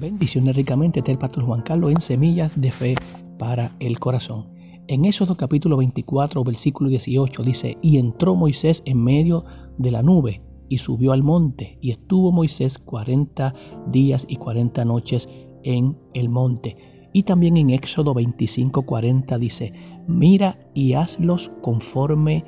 Bendiciones ricamente del pastor Juan Carlos en Semillas de Fe para el Corazón. En Éxodo capítulo 24, versículo 18 dice, y entró Moisés en medio de la nube y subió al monte, y estuvo Moisés 40 días y 40 noches en el monte. Y también en Éxodo 25, 40 dice, mira y hazlos conforme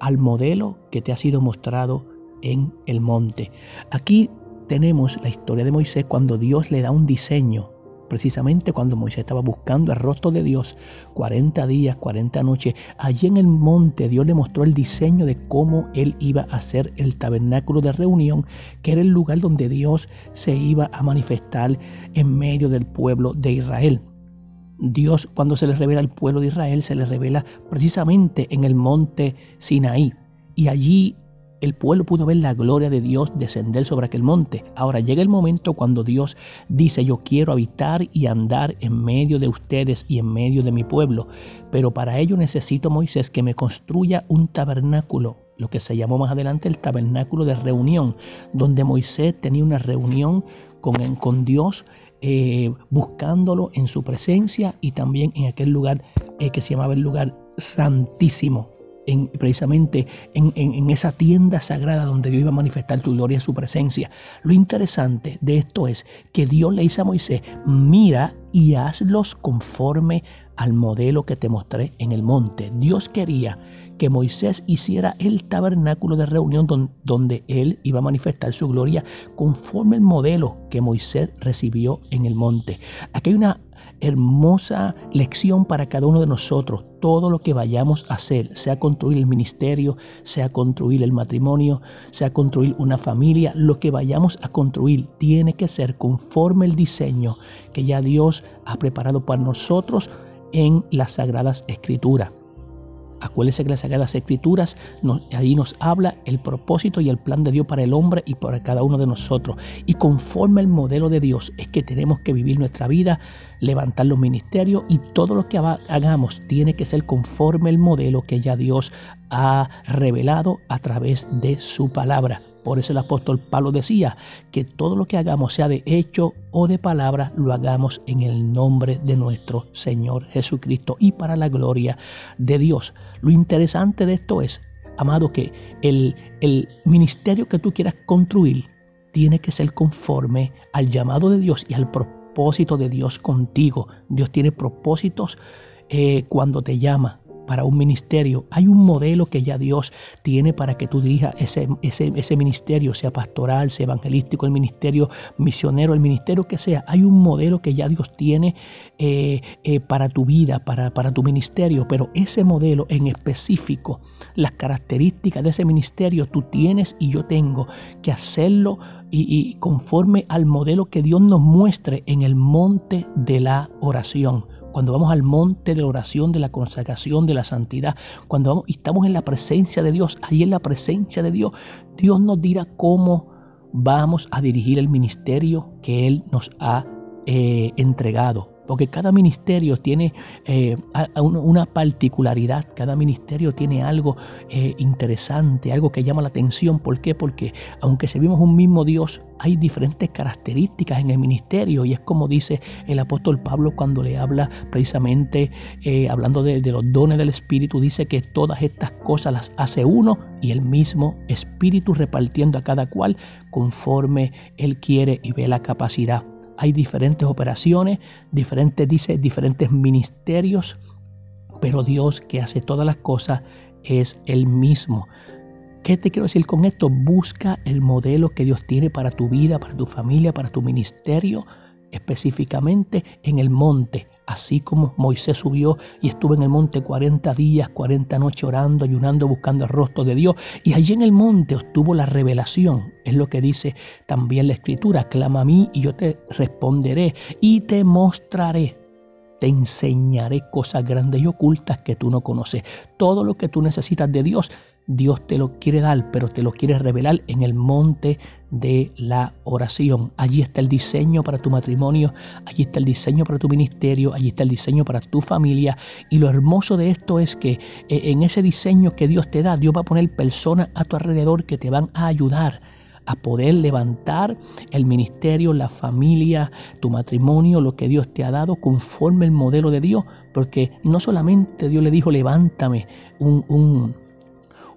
al modelo que te ha sido mostrado en el monte. Aquí tenemos la historia de Moisés cuando Dios le da un diseño, precisamente cuando Moisés estaba buscando el rostro de Dios, 40 días, 40 noches, allí en el monte Dios le mostró el diseño de cómo él iba a hacer el tabernáculo de reunión, que era el lugar donde Dios se iba a manifestar en medio del pueblo de Israel. Dios cuando se le revela al pueblo de Israel se le revela precisamente en el monte Sinaí. Y allí el pueblo pudo ver la gloria de Dios descender sobre aquel monte. Ahora llega el momento cuando Dios dice, yo quiero habitar y andar en medio de ustedes y en medio de mi pueblo, pero para ello necesito, Moisés, que me construya un tabernáculo, lo que se llamó más adelante el tabernáculo de reunión, donde Moisés tenía una reunión con, Dios. Eh, buscándolo en su presencia y también en aquel lugar eh, que se llamaba el lugar santísimo precisamente en, esa tienda sagrada donde Dios iba a manifestar tu gloria y su presencia. Lo interesante de esto es que Dios le dice a Moisés, mira y hazlos conforme al modelo que te mostré en el monte. Dios quería que Moisés hiciera el tabernáculo de reunión donde él iba a manifestar su gloria conforme el modelo que Moisés recibió en el monte. Aquí hay una hermosa lección para cada uno de nosotros. Todo lo que vayamos a hacer, sea construir el ministerio, sea construir el matrimonio, sea construir una familia, lo que vayamos a construir tiene que ser conforme el diseño que ya Dios ha preparado para nosotros en las sagradas escrituras. Acuérdese que las Sagradas Escrituras ahí nos habla el propósito y el plan de Dios para el hombre y para cada uno de nosotros. Y conforme el modelo de Dios es que tenemos que vivir nuestra vida, levantar los ministerios y todo lo que hagamos tiene que ser conforme el modelo que ya Dios ha revelado a través de su palabra. Por eso el apóstol Pablo decía que todo lo que hagamos, sea de hecho o de palabra, lo hagamos en el nombre de nuestro Señor Jesucristo y para la gloria de Dios. Lo interesante de esto es, amado, que el, el ministerio que tú quieras construir tiene que ser conforme al llamado de Dios y al propósito de Dios contigo. Dios tiene propósitos eh, cuando te llama, para un ministerio. Hay un modelo que ya Dios tiene para que tú dirijas ese, ese, ministerio, sea pastoral, sea evangelístico, el ministerio misionero, el ministerio que sea. Hay un modelo que ya Dios tiene eh, eh, para tu vida, para, para tu ministerio, pero ese modelo en específico, las características de ese ministerio, tú tienes y yo tengo que hacerlo y conforme al modelo que Dios nos muestre en el monte de la oración cuando vamos al monte de la oración, de la consagración, de la santidad, cuando vamos, estamos en la presencia de Dios, ahí en la presencia de Dios, Dios nos dirá cómo vamos a dirigir el ministerio que Él nos ha eh, entregado porque cada ministerio tiene eh, una particularidad, cada ministerio tiene algo eh, interesante, algo que llama la atención. ¿Por qué? Porque aunque servimos un mismo Dios, hay diferentes características en el ministerio y es como dice el apóstol Pablo cuando le habla precisamente, eh, hablando de, de los dones del Espíritu, dice que todas estas cosas las hace uno y el mismo Espíritu repartiendo a cada cual conforme Él quiere y ve la capacidad hay diferentes operaciones, diferentes, dice, diferentes ministerios, pero Dios que hace todas las cosas es el mismo. ¿Qué te quiero decir con esto? Busca el modelo que Dios tiene para tu vida, para tu familia, para tu ministerio, específicamente en el monte, así como Moisés subió y estuvo en el monte 40 días, 40 noches orando, ayunando, buscando el rostro de Dios. Y allí en el monte obtuvo la revelación. Es lo que dice también la escritura. Clama a mí y yo te responderé y te mostraré. Te enseñaré cosas grandes y ocultas que tú no conoces. Todo lo que tú necesitas de Dios Dios te lo quiere dar, pero te lo quiere revelar en el monte de la oración. Allí está el diseño para tu matrimonio, allí está el diseño para tu ministerio, allí está el diseño para tu familia. Y lo hermoso de esto es que eh, en ese diseño que Dios te da, Dios va a poner personas a tu alrededor que te van a ayudar a poder levantar el ministerio, la familia, tu matrimonio, lo que Dios te ha dado conforme el modelo de Dios, porque no solamente Dios le dijo, levántame un, un,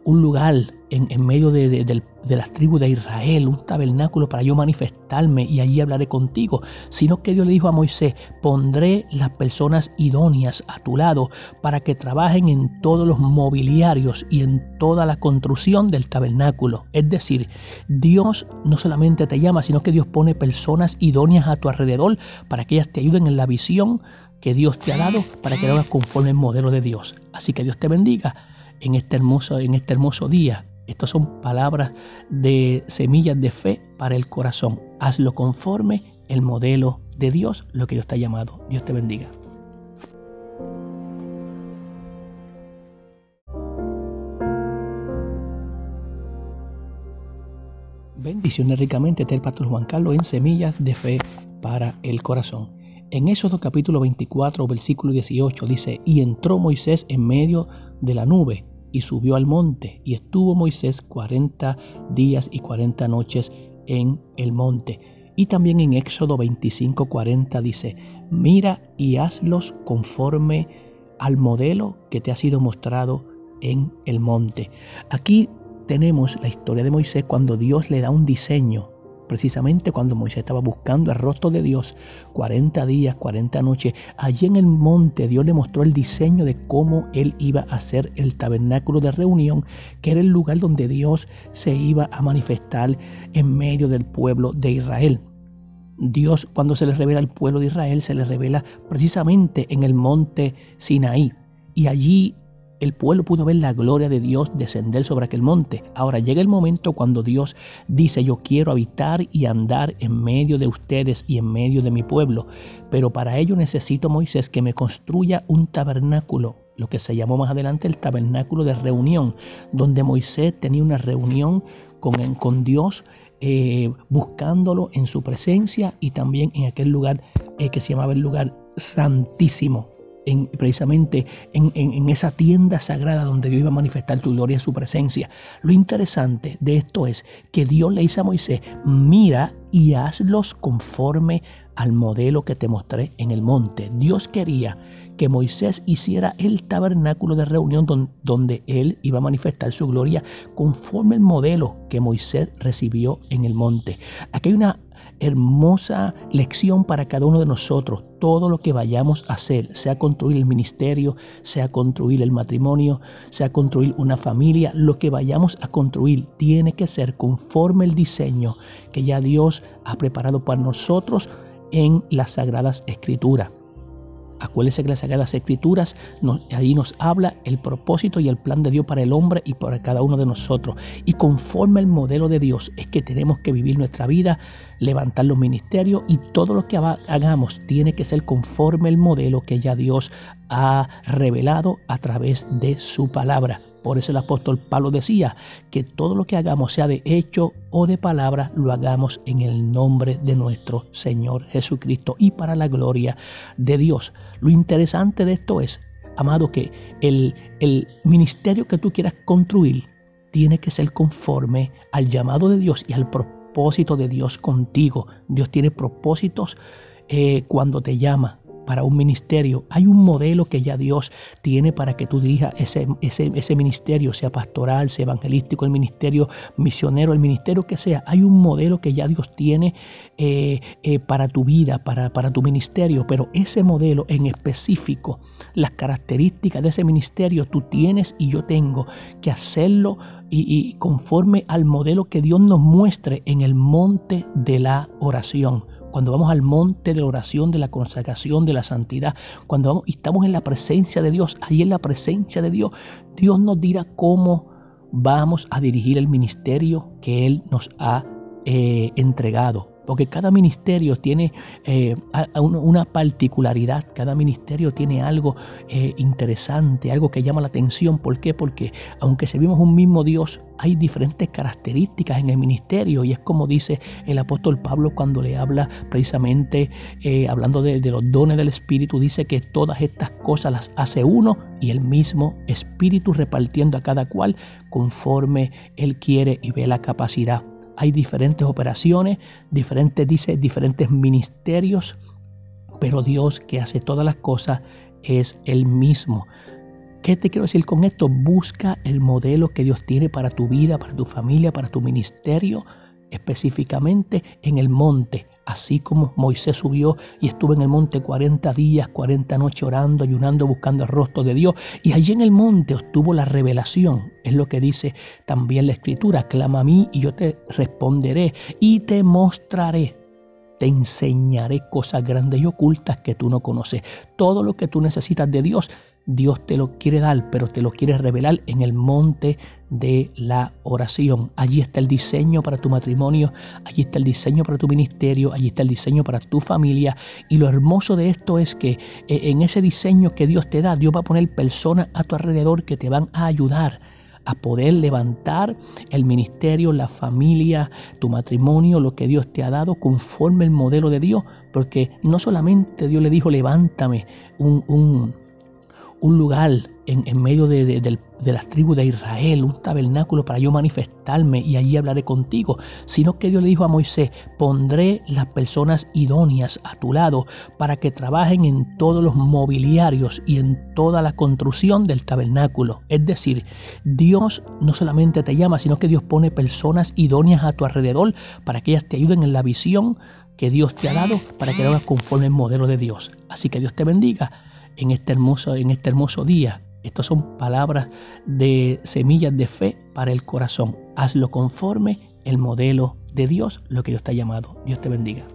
un lugar en, medio de, las tribus de Israel, un tabernáculo para yo manifestarme y allí hablaré contigo, sino que Dios le dijo a Moisés, pondré las personas idóneas a tu lado para que trabajen en todos los mobiliarios y en toda la construcción del tabernáculo. Es decir, Dios no solamente te llama, sino que Dios pone personas idóneas a tu alrededor para que ellas te ayuden en la visión que Dios te ha dado para que lo hagas conforme el modelo de Dios. Así que Dios te bendiga en este hermoso, en este hermoso día. Estas son palabras de semillas de fe para el corazón. Hazlo conforme el modelo de Dios, lo que Dios te ha llamado. Dios te bendiga. Bendiciones ricamente del pastor Juan Carlos en semillas de fe para el corazón. En Éxodo capítulo 24, versículo 18 dice, y entró Moisés en medio de la nube y subió al monte, y estuvo Moisés cuarenta días y cuarenta noches en el monte. Y también en Éxodo 25, 40 dice, mira y hazlos conforme al modelo que te ha sido mostrado en el monte. Aquí tenemos la historia de Moisés cuando Dios le da un diseño precisamente cuando Moisés estaba buscando el rostro de Dios, 40 días, 40 noches, allí en el monte Dios le mostró el diseño de cómo él iba a hacer el tabernáculo de reunión, que era el lugar donde Dios se iba a manifestar en medio del pueblo de Israel. Dios cuando se le revela al pueblo de Israel se le revela precisamente en el monte Sinaí y allí el pueblo pudo ver la gloria de Dios descender sobre aquel monte. Ahora llega el momento cuando Dios dice, yo quiero habitar y andar en medio de ustedes y en medio de mi pueblo. Pero para ello necesito, Moisés, que me construya un tabernáculo, lo que se llamó más adelante el tabernáculo de reunión, donde Moisés tenía una reunión con, Dios. Eh, buscándolo en su presencia y también en aquel lugar eh, que se llamaba el lugar santísimo precisamente en, esa tienda sagrada donde Dios iba a manifestar tu gloria su presencia. Lo interesante de esto es que Dios le dice a Moisés, mira y hazlos conforme al modelo que te mostré en el monte. Dios quería que Moisés hiciera el tabernáculo de reunión donde, él iba a manifestar su gloria conforme el modelo que Moisés recibió en el monte. Aquí hay una hermosa lección para cada uno de nosotros. Todo lo que vayamos a hacer, sea construir el ministerio, sea construir el matrimonio, sea construir una familia, lo que vayamos a construir tiene que ser conforme el diseño que ya Dios ha preparado para nosotros en las sagradas escrituras. Acuérdense que las Sagradas Escrituras ahí nos habla el propósito y el plan de Dios para el hombre y para cada uno de nosotros. Y conforme al modelo de Dios es que tenemos que vivir nuestra vida, levantar los ministerios y todo lo que hagamos tiene que ser conforme al modelo que ya Dios ha revelado a través de su palabra. Por eso el apóstol Pablo decía que todo lo que hagamos, sea de hecho o de palabra, lo hagamos en el nombre de nuestro Señor Jesucristo y para la gloria de Dios. Lo interesante de esto es, amado, que el, el ministerio que tú quieras construir tiene que ser conforme al llamado de Dios y al propósito de Dios contigo. Dios tiene propósitos eh, cuando te llama para un ministerio. Hay un modelo que ya Dios tiene para que tú dirijas ese, ese, ministerio, sea pastoral, sea evangelístico, el ministerio misionero, el ministerio que sea. Hay un modelo que ya Dios tiene eh, eh, para tu vida, para, para tu ministerio, pero ese modelo en específico, las características de ese ministerio, tú tienes y yo tengo que hacerlo y conforme al modelo que Dios nos muestre en el monte de la oración cuando vamos al monte de la oración, de la consagración, de la santidad, cuando vamos, estamos en la presencia de Dios, ahí en la presencia de Dios, Dios nos dirá cómo vamos a dirigir el ministerio que Él nos ha eh, entregado porque cada ministerio tiene eh, una particularidad, cada ministerio tiene algo eh, interesante, algo que llama la atención. ¿Por qué? Porque aunque servimos un mismo Dios, hay diferentes características en el ministerio y es como dice el apóstol Pablo cuando le habla precisamente, eh, hablando de, de los dones del Espíritu, dice que todas estas cosas las hace uno y el mismo Espíritu repartiendo a cada cual conforme Él quiere y ve la capacidad. Hay diferentes operaciones, diferentes, dice, diferentes ministerios, pero Dios que hace todas las cosas es el mismo. ¿Qué te quiero decir con esto? Busca el modelo que Dios tiene para tu vida, para tu familia, para tu ministerio, específicamente en el monte. Así como Moisés subió y estuvo en el monte 40 días, 40 noches orando, ayunando, buscando el rostro de Dios. Y allí en el monte obtuvo la revelación. Es lo que dice también la escritura. Clama a mí y yo te responderé y te mostraré te enseñaré cosas grandes y ocultas que tú no conoces. Todo lo que tú necesitas de Dios, Dios te lo quiere dar, pero te lo quiere revelar en el monte de la oración. Allí está el diseño para tu matrimonio, allí está el diseño para tu ministerio, allí está el diseño para tu familia. Y lo hermoso de esto es que eh, en ese diseño que Dios te da, Dios va a poner personas a tu alrededor que te van a ayudar a poder levantar el ministerio, la familia, tu matrimonio, lo que Dios te ha dado conforme el modelo de Dios, porque no solamente Dios le dijo, levántame un, un, un lugar en, medio de, las tribus de Israel, un tabernáculo para yo manifestarme y allí hablaré contigo, sino que Dios le dijo a Moisés, pondré las personas idóneas a tu lado para que trabajen en todos los mobiliarios y en toda la construcción del tabernáculo. Es decir, Dios no solamente te llama, sino que Dios pone personas idóneas a tu alrededor para que ellas te ayuden en la visión que Dios te ha dado para que lo hagas conforme el modelo de Dios. Así que Dios te bendiga en este hermoso, en este hermoso día. Estas son palabras de semillas de fe para el corazón. Hazlo conforme el modelo de Dios, lo que Dios te ha llamado. Dios te bendiga.